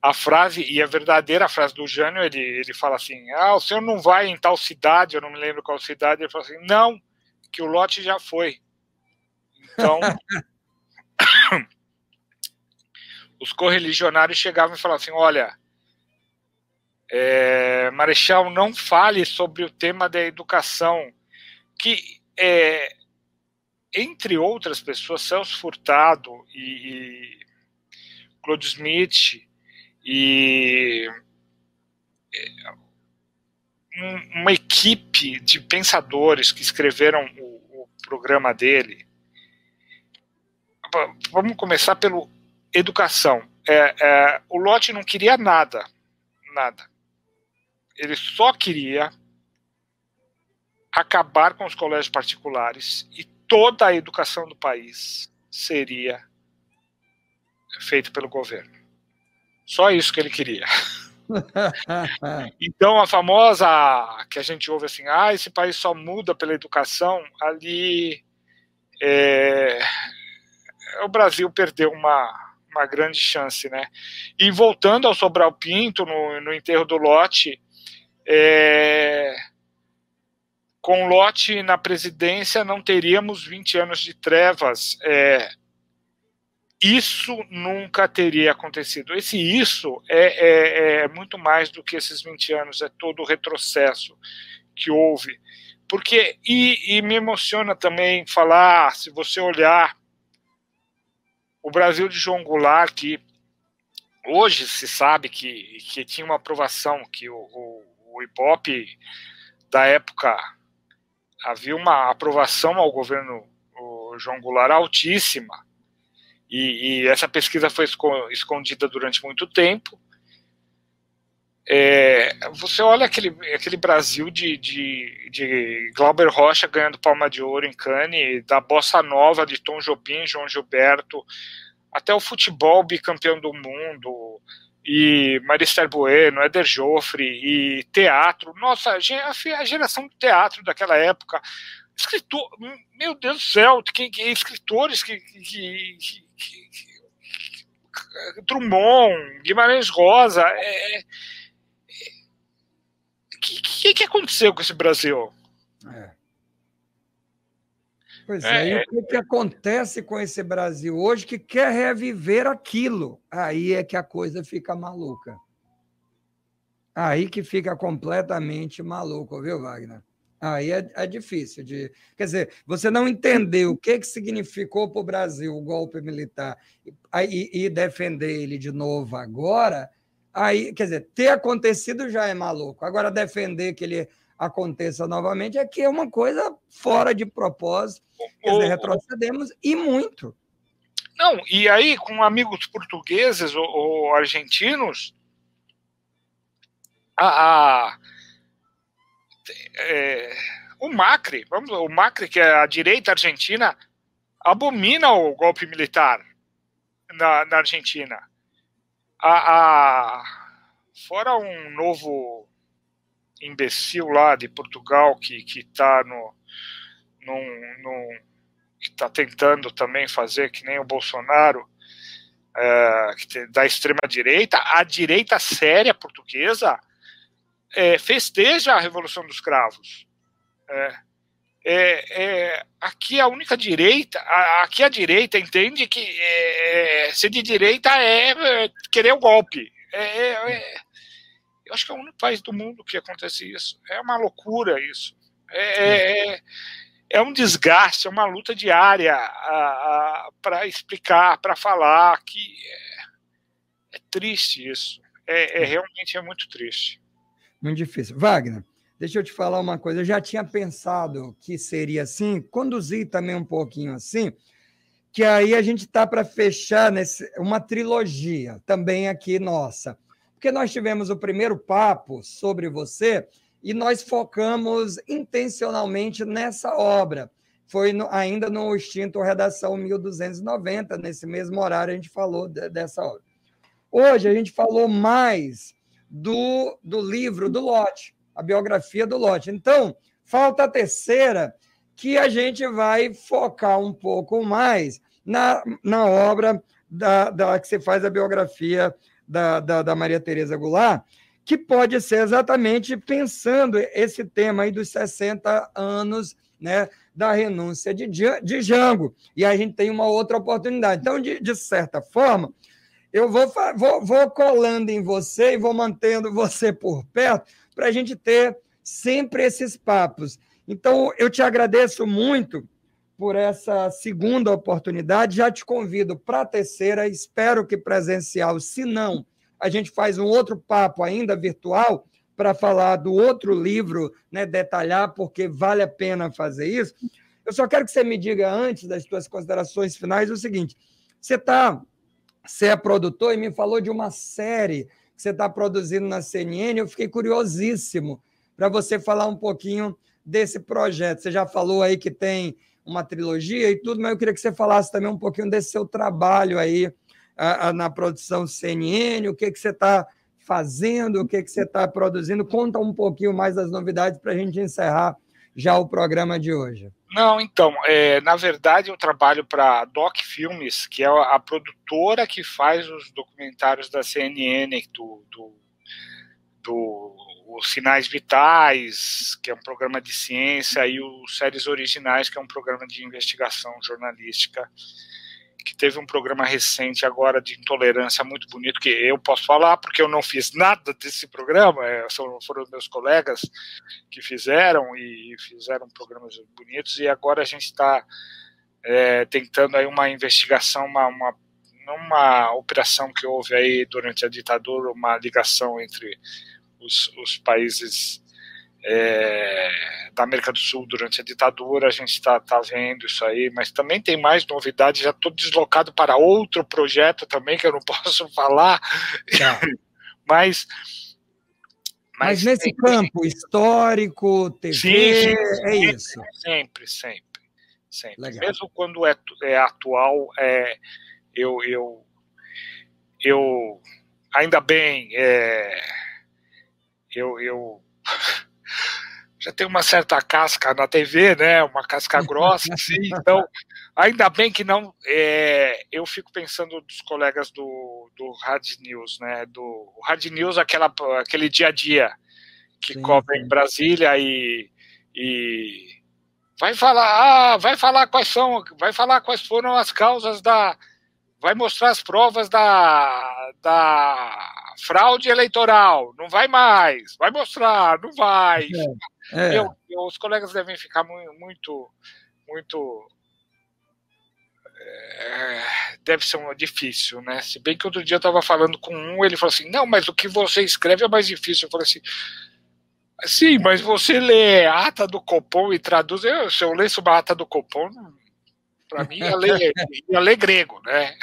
a frase, e a verdadeira frase do Jânio, ele, ele fala assim: Ah, o senhor não vai em tal cidade, eu não me lembro qual cidade. Ele fala assim: Não, que o lote já foi. Então, os correligionários chegavam e falavam assim: Olha, é, Marechal, não fale sobre o tema da educação, que, é, entre outras pessoas, Celso Furtado e, e Claude Smith e é, uma equipe de pensadores que escreveram o, o programa dele. Vamos começar pelo educação. É, é, o Lotte não queria nada, nada. Ele só queria acabar com os colégios particulares e toda a educação do país seria feita pelo governo. Só isso que ele queria. então a famosa que a gente ouve assim, ah, esse país só muda pela educação, ali é, o Brasil perdeu uma, uma grande chance, né? E voltando ao Sobral Pinto, no, no enterro do Lote, é, com Lote na presidência não teríamos 20 anos de trevas. É, isso nunca teria acontecido. Esse isso é, é, é, muito mais do que esses 20 anos, é todo o retrocesso que houve. Porque, e, e me emociona também falar, se você olhar o Brasil de João Goulart, que hoje se sabe que, que tinha uma aprovação, que o, o, o da época havia uma aprovação ao governo João Goulart altíssima, e, e essa pesquisa foi escondida durante muito tempo. É, você olha aquele, aquele Brasil de, de, de Glauber Rocha ganhando palma de ouro em Cannes, da bossa nova de Tom Jobim, João Gilberto, até o futebol bicampeão do mundo, e Marister Bueno, Éder Joffre, e teatro. Nossa, a geração do teatro daquela época. Escritor, meu Deus do céu, que, que escritores que, que, Drummond, Guimarães Rosa. É, é, o que, que, que, aconteceu com esse Brasil? É.
Pois é, é, e o que, que acontece com esse Brasil hoje que quer reviver aquilo? Aí é que a coisa fica maluca. Aí que fica completamente maluco, viu, Wagner? Aí é, é, difícil de. Quer dizer, você não entender o que, que significou para o Brasil o golpe militar e, e, defender ele de novo agora, aí, quer dizer, ter acontecido já é maluco. Agora, defender que ele aconteça novamente é que é uma coisa fora de propósito. Quer dizer, retrocedemos e muito.
Não, e aí, com amigos portugueses ou, ou argentinos, a, a é, o Macri, vamos, o Macri, que é a direita argentina, abomina o golpe militar na, na Argentina. A, a, fora um novo imbecil lá de Portugal que que está no, no, que está tentando também fazer que nem o Bolsonaro é, da extrema direita, a direita séria portuguesa é, festeja a Revolução dos Cravos. É, é, é, aqui a única direita, a, aqui a direita entende que é, ser de direita é, é querer o golpe. eu acho que é o único país do mundo que acontece isso. É uma loucura isso. É, é um desgaste, é uma luta diária para explicar, para falar que é, triste isso. É, realmente é muito triste.
Muito difícil. Wagner, deixa eu te falar uma coisa. Eu já tinha pensado que seria assim, conduzir também um pouquinho assim, que aí a gente está para fechar nesse, uma trilogia também aqui nossa. Porque nós tivemos o primeiro papo sobre você e nós focamos intencionalmente nessa obra. Foi no, ainda no extinto Redação 1290, nesse mesmo horário a gente falou de, dessa obra. Hoje a gente falou mais do, do livro do Lote, a biografia do Lote. Então, falta a terceira, que a gente vai focar um pouco mais na, na obra da, da que você faz a biografia da, da, da Maria Tereza Goulart, que pode ser exatamente pensando esse tema aí dos 60 anos né, da renúncia de, de Jango. E a gente tem uma outra oportunidade. Então, de, de certa forma, eu vou, vou, vou colando em você e vou mantendo você por perto para a gente ter sempre esses papos. Então, eu te agradeço muito por essa segunda oportunidade. Já te convido para a terceira, espero que presencial. Se não, a gente faz um outro papo ainda virtual para falar do outro livro, né, detalhar, porque vale a pena fazer isso. Eu só quero que você me diga, antes das suas considerações finais, o seguinte: você está. Você é produtor e me falou de uma série que você está produzindo na CNN. Eu fiquei curiosíssimo para você falar um pouquinho desse projeto. Você já falou aí que tem uma trilogia e tudo, mas eu queria que você falasse também um pouquinho desse seu trabalho aí a, a, na produção CNN, o que, que você está fazendo, o que, que você está produzindo. Conta um pouquinho mais das novidades para a gente encerrar já o programa de hoje.
Não, então, é, na verdade eu trabalho para Doc Filmes, que é a produtora que faz os documentários da CNN, do, do, do os Sinais Vitais, que é um programa de ciência, e os Séries Originais, que é um programa de investigação jornalística, que teve um programa recente agora de intolerância muito bonito, que eu posso falar, porque eu não fiz nada desse programa, é, foram meus colegas que fizeram, e fizeram programas bonitos, e agora a gente está é, tentando aí uma investigação, uma, uma uma operação que houve aí durante a ditadura, uma ligação entre os, os países é, da América do Sul durante a ditadura, a gente está tá vendo isso aí, mas também tem mais novidades. Já estou deslocado para outro projeto também que eu não posso falar, tá. mas,
mas. Mas nesse sempre, campo histórico, TV, sim, sim, é
sempre,
isso.
Sempre, sempre, sempre. Mesmo quando é, é atual, é, eu, eu, eu ainda bem. É, eu, eu já tenho uma certa casca na TV, né? Uma casca grossa, assim, então ainda bem que não. É, eu fico pensando dos colegas do, do Hard News, né? Do Hard News, aquela, aquele dia a dia que sim, cobre sim. em Brasília e, e vai falar, ah, vai falar quais são, vai falar quais foram as causas da, vai mostrar as provas da, da fraude eleitoral, não vai mais, vai mostrar, não vai. É, é. Eu, eu, os colegas devem ficar muito, muito. É, deve ser um, difícil, né? Se bem que outro dia eu estava falando com um, ele falou assim: não, mas o que você escreve é mais difícil. Eu falei assim. Sim, mas você lê a ata do Copom e traduz. Eu, se eu lesse uma ata do Copom, para mim ia ler, ia ler grego, né?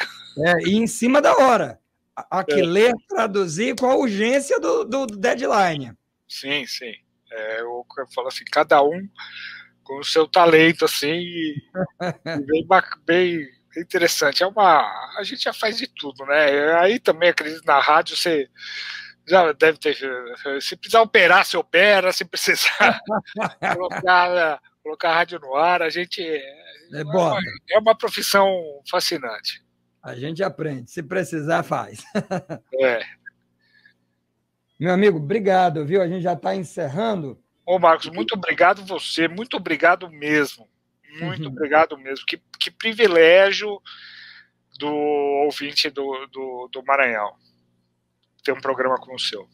É, e em cima da hora a que é. ler, traduzir com a urgência do, do deadline.
Sim, sim. É, eu, eu falo assim, cada um com o seu talento, assim, e, bem, bem interessante. É uma. A gente já faz de tudo, né? Aí também acredito na rádio, você já deve ter. Se precisar operar, você opera, se precisar colocar, colocar a rádio no ar, a gente. É, é, uma, é uma profissão fascinante.
A gente aprende. Se precisar, faz. É. Meu amigo, obrigado, viu? A gente já está encerrando.
Ô, Marcos, muito obrigado você, muito obrigado mesmo. Muito uhum. obrigado mesmo. Que, que privilégio do ouvinte do, do, do Maranhão ter um programa como o seu.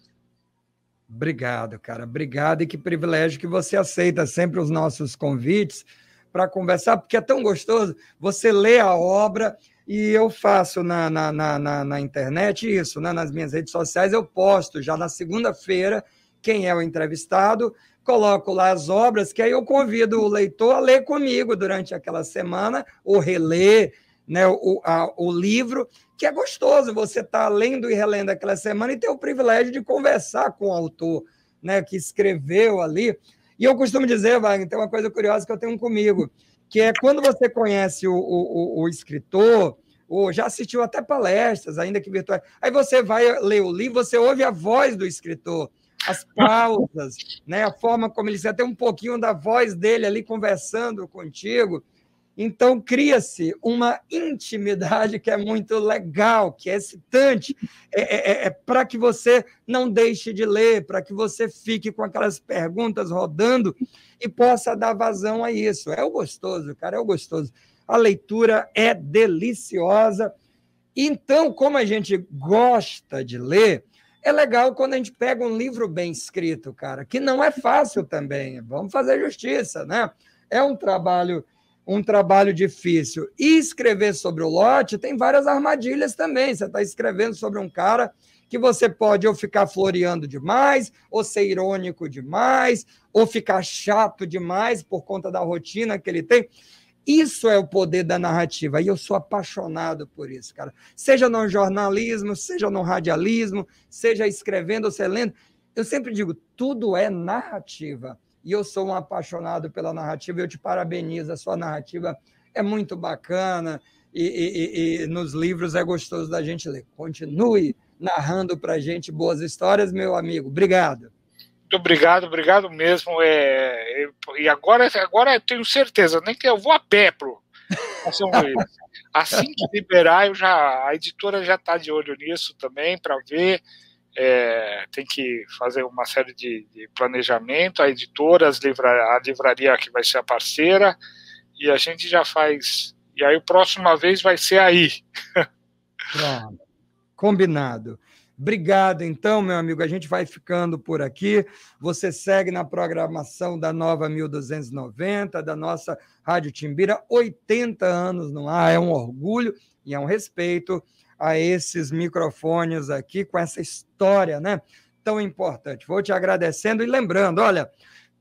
Obrigado, cara. Obrigado e que privilégio que você aceita sempre os nossos convites para conversar, porque é tão gostoso você lê a obra e eu faço na, na, na, na, internet isso, né? nas minhas redes sociais, eu posto já na segunda-feira quem é o entrevistado, coloco lá as obras, que aí eu convido o leitor a ler comigo durante aquela semana, ou reler né, o, a, o livro, que é gostoso você estar tá lendo e relendo aquela semana e ter o privilégio de conversar com o autor né, que escreveu ali. E eu costumo dizer, Wagner, tem uma coisa curiosa que eu tenho comigo que é quando você conhece o, o, o, escritor, ou já assistiu até palestras, ainda que virtuais, aí você vai ler o livro, você ouve a voz do escritor, as pausas, né, a forma como ele tem um pouquinho da voz dele ali conversando contigo. Então, cria-se uma intimidade que é muito legal, que é excitante, é, é, é, é para que você não deixe de ler, para que você fique com aquelas perguntas rodando e possa dar vazão a isso. É o gostoso, cara, é o gostoso. A leitura é deliciosa. Então, como a gente gosta de ler, é legal quando a gente pega um livro bem escrito, cara, que não é fácil também. Vamos fazer justiça, né? É um trabalho um trabalho difícil. E escrever sobre o lote tem várias armadilhas também. Você está escrevendo sobre um cara que você pode ou ficar floreando demais, ou ser irônico demais, ou ficar chato demais por conta da rotina que ele tem. Isso é o poder da narrativa, e eu sou apaixonado por isso, cara. Seja no jornalismo, seja no radialismo, seja escrevendo ou seja lendo, eu sempre digo, tudo é narrativa e eu sou um apaixonado pela narrativa, eu te parabenizo, a sua narrativa é muito bacana e, e, e nos livros é gostoso da gente ler. Continue narrando para a gente boas histórias, meu amigo. Obrigado.
Muito obrigado, obrigado mesmo. É, é, e agora, agora eu tenho certeza, nem que eu vou a pé pro São Luís. Assim que liberar, eu já, a editora já está de olho nisso também para ver é, tem que fazer uma série de, de planejamento, a editora, as livra, a livraria que vai ser a parceira, e a gente já faz. E aí, a próxima vez vai ser aí.
Pronto. Combinado. Obrigado, então, meu amigo. A gente vai ficando por aqui. Você segue na programação da Nova 1290, da nossa Rádio Timbira. 80 anos no ar, é um orgulho e é um respeito a esses microfones aqui com essa história, né? Tão importante. Vou te agradecendo e lembrando, olha,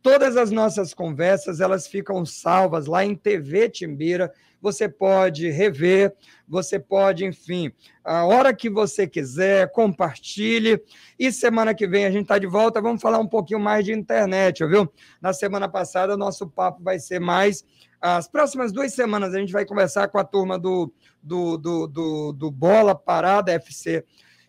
todas as nossas conversas elas ficam salvas lá em TV Timbira. Você pode rever, você pode, enfim, a hora que você quiser, compartilhe. E semana que vem a gente está de volta. Vamos falar um pouquinho mais de internet, viu? Na semana passada, nosso papo vai ser mais. As próximas duas semanas a gente vai conversar com a turma do do, do, do, do Bola Parada FC,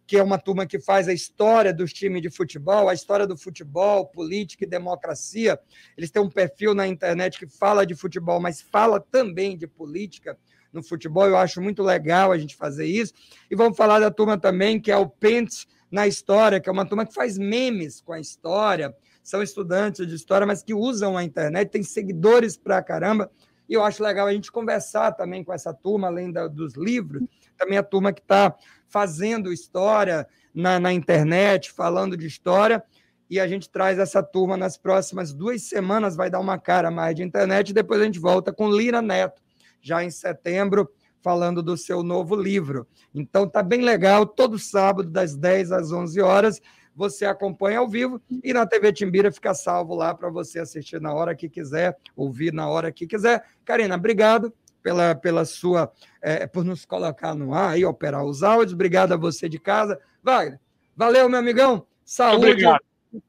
que é uma turma que faz a história dos times de futebol, a história do futebol, política e democracia. Eles têm um perfil na internet que fala de futebol, mas fala também de política no futebol. Eu acho muito legal a gente fazer isso. E vamos falar da turma também, que é o Pentes na História, que é uma turma que faz memes com a história. São estudantes de história, mas que usam a internet, tem seguidores pra caramba. E eu acho legal a gente conversar também com essa turma, além da, dos livros, também a turma que está fazendo história na, na internet, falando de história. E a gente traz essa turma nas próximas duas semanas, vai dar uma cara mais de internet, e depois a gente volta com Lira Neto, já em setembro, falando do seu novo livro. Então tá bem legal, todo sábado, das 10 às 11 horas, você acompanha ao vivo e na TV Timbira fica salvo lá para você assistir na hora que quiser, ouvir na hora que quiser. Karina, obrigado pela, pela sua é, por nos colocar no ar e operar os áudios. Obrigado a você de casa. Wagner, valeu, meu amigão. Saúde,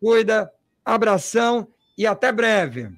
cuida, abração e até breve.